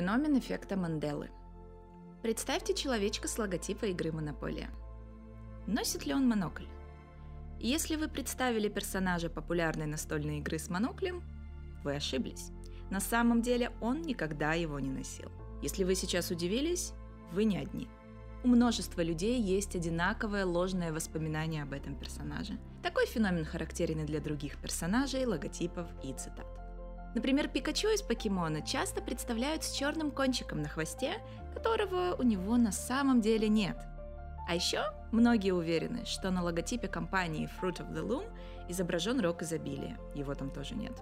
Феномен эффекта Манделы. Представьте человечка с логотипа игры «Монополия». Носит ли он монокль? Если вы представили персонажа популярной настольной игры с моноклем, вы ошиблись. На самом деле он никогда его не носил. Если вы сейчас удивились, вы не одни. У множества людей есть одинаковое ложное воспоминание об этом персонаже. Такой феномен характерен и для других персонажей, логотипов и цитат. Например, Пикачу из покемона часто представляют с черным кончиком на хвосте, которого у него на самом деле нет. А еще многие уверены, что на логотипе компании Fruit of the Loom изображен рок изобилия. Его там тоже нет.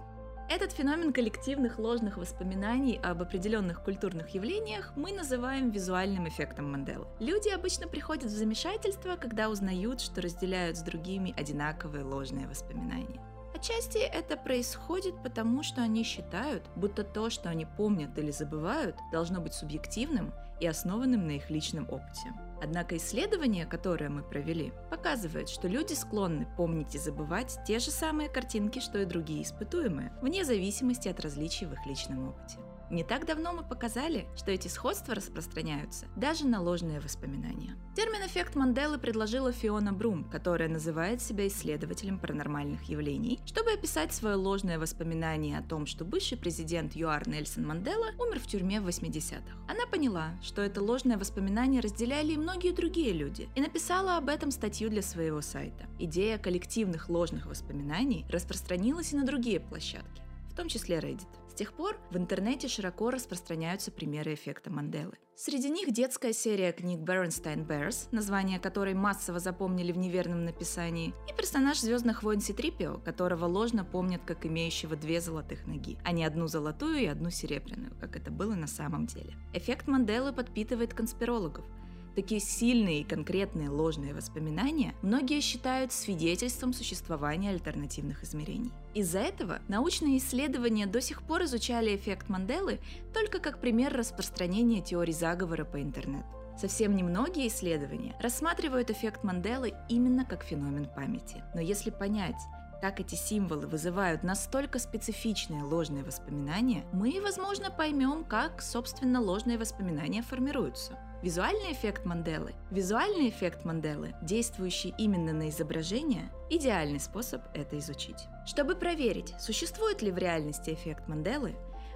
Этот феномен коллективных ложных воспоминаний об определенных культурных явлениях мы называем визуальным эффектом Манделы. Люди обычно приходят в замешательство, когда узнают, что разделяют с другими одинаковые ложные воспоминания. Отчасти это происходит потому, что они считают, будто то, что они помнят или забывают, должно быть субъективным и основанным на их личном опыте. Однако исследование, которое мы провели, показывает, что люди склонны помнить и забывать те же самые картинки, что и другие испытуемые, вне зависимости от различий в их личном опыте. Не так давно мы показали, что эти сходства распространяются даже на ложные воспоминания. Термин «эффект Манделы» предложила Фиона Брум, которая называет себя исследователем паранормальных явлений, чтобы описать свое ложное воспоминание о том, что бывший президент ЮАР Нельсон Мандела умер в тюрьме в 80-х. Она поняла, что это ложное воспоминание разделяли и многие другие люди, и написала об этом статью для своего сайта. Идея коллективных ложных воспоминаний распространилась и на другие площадки, том числе Reddit тех пор в интернете широко распространяются примеры эффекта Манделы. Среди них детская серия книг Бернстайн Bears, название которой массово запомнили в неверном написании, и персонаж «Звездных войн Ситрипио», которого ложно помнят как имеющего две золотых ноги, а не одну золотую и одну серебряную, как это было на самом деле. Эффект Манделы подпитывает конспирологов – Такие сильные и конкретные ложные воспоминания многие считают свидетельством существования альтернативных измерений. Из-за этого научные исследования до сих пор изучали эффект Манделы только как пример распространения теорий заговора по интернету. Совсем немногие исследования рассматривают эффект Манделы именно как феномен памяти. Но если понять, как эти символы вызывают настолько специфичные ложные воспоминания, мы, возможно, поймем, как, собственно, ложные воспоминания формируются. Визуальный эффект Манделы. Визуальный эффект Манделы, действующий именно на изображение, идеальный способ это изучить. Чтобы проверить, существует ли в реальности эффект Манделы,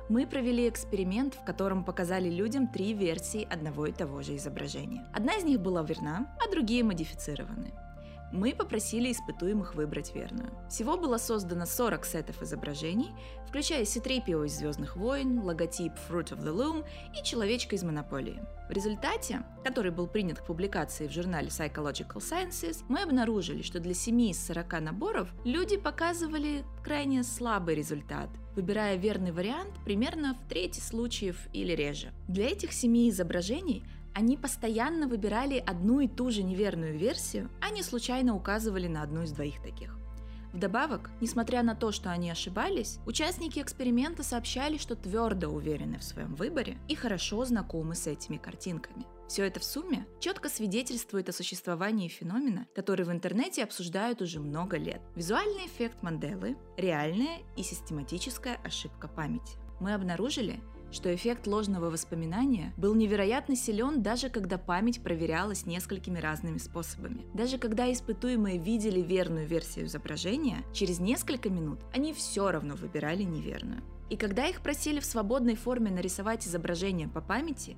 мы провели эксперимент, в котором показали людям три версии одного и того же изображения. Одна из них была верна, а другие модифицированы мы попросили испытуемых выбрать верную. Всего было создано 40 сетов изображений, включая Ситрипио из «Звездных войн», логотип Fruit of the Loom и человечка из «Монополии». В результате, который был принят к публикации в журнале Psychological Sciences, мы обнаружили, что для 7 из 40 наборов люди показывали крайне слабый результат, выбирая верный вариант примерно в трети случаев или реже. Для этих семи изображений они постоянно выбирали одну и ту же неверную версию, а не случайно указывали на одну из двоих таких. Вдобавок, несмотря на то, что они ошибались, участники эксперимента сообщали, что твердо уверены в своем выборе и хорошо знакомы с этими картинками. Все это в сумме четко свидетельствует о существовании феномена, который в интернете обсуждают уже много лет. Визуальный эффект Манделы – реальная и систематическая ошибка памяти. Мы обнаружили, что эффект ложного воспоминания был невероятно силен даже когда память проверялась несколькими разными способами. Даже когда испытуемые видели верную версию изображения, через несколько минут они все равно выбирали неверную. И когда их просили в свободной форме нарисовать изображение по памяти,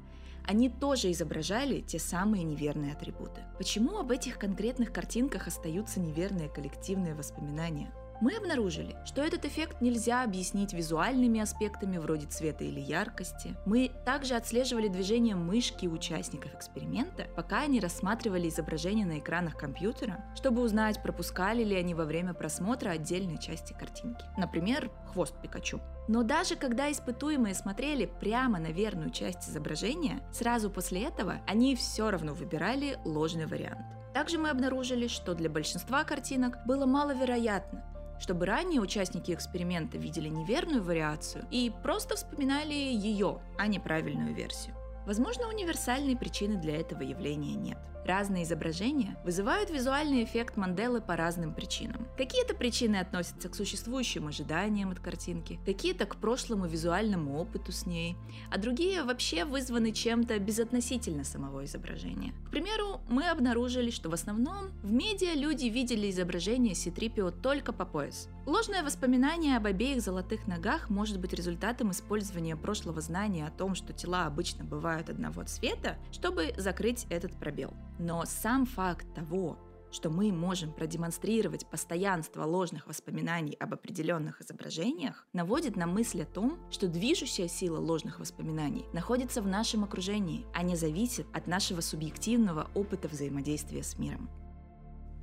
они тоже изображали те самые неверные атрибуты. Почему об этих конкретных картинках остаются неверные коллективные воспоминания? Мы обнаружили, что этот эффект нельзя объяснить визуальными аспектами вроде цвета или яркости. Мы также отслеживали движение мышки участников эксперимента, пока они рассматривали изображения на экранах компьютера, чтобы узнать, пропускали ли они во время просмотра отдельные части картинки. Например, хвост Пикачу. Но даже когда испытуемые смотрели прямо на верную часть изображения, сразу после этого они все равно выбирали ложный вариант. Также мы обнаружили, что для большинства картинок было маловероятно, чтобы ранее участники эксперимента видели неверную вариацию и просто вспоминали ее, а не правильную версию. Возможно, универсальной причины для этого явления нет. Разные изображения вызывают визуальный эффект Манделы по разным причинам. Какие-то причины относятся к существующим ожиданиям от картинки, какие-то к прошлому визуальному опыту с ней, а другие вообще вызваны чем-то безотносительно самого изображения. К примеру, мы обнаружили, что в основном в медиа люди видели изображение Ситрипио только по пояс. Ложное воспоминание об обеих золотых ногах может быть результатом использования прошлого знания о том, что тела обычно бывают одного цвета, чтобы закрыть этот пробел. Но сам факт того, что мы можем продемонстрировать постоянство ложных воспоминаний об определенных изображениях, наводит на мысль о том, что движущая сила ложных воспоминаний находится в нашем окружении, а не зависит от нашего субъективного опыта взаимодействия с миром.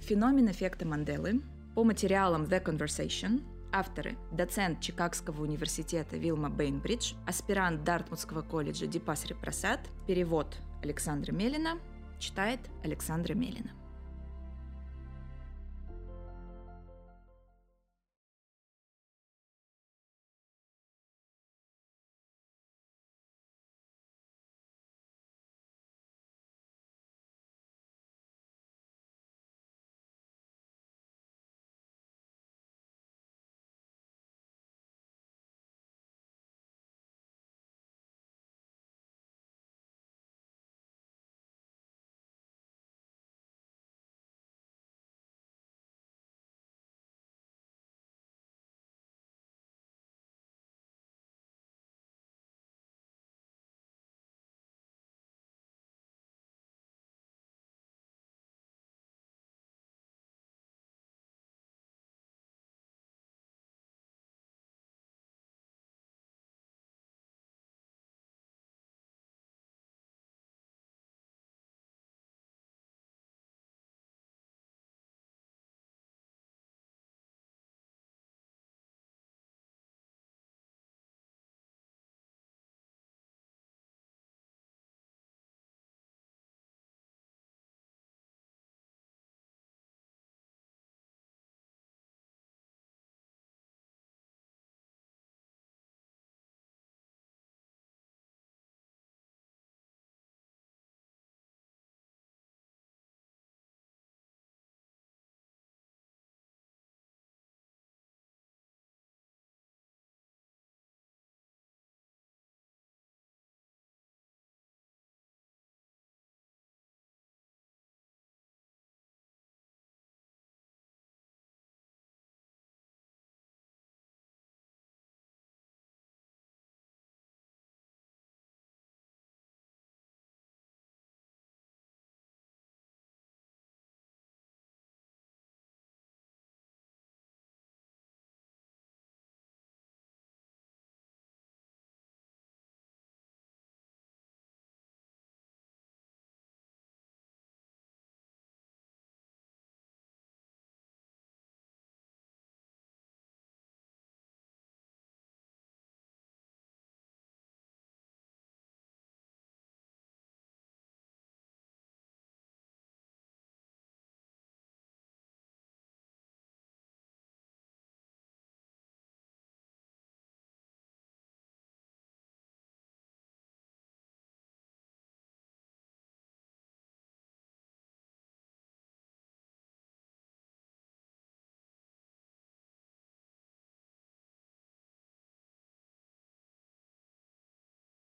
Феномен эффекта Манделы по материалам The Conversation Авторы – доцент Чикагского университета Вилма Бейнбридж, аспирант Дартмутского колледжа Дипасри Прасад, перевод Александра Мелина, читает Александра Мелина.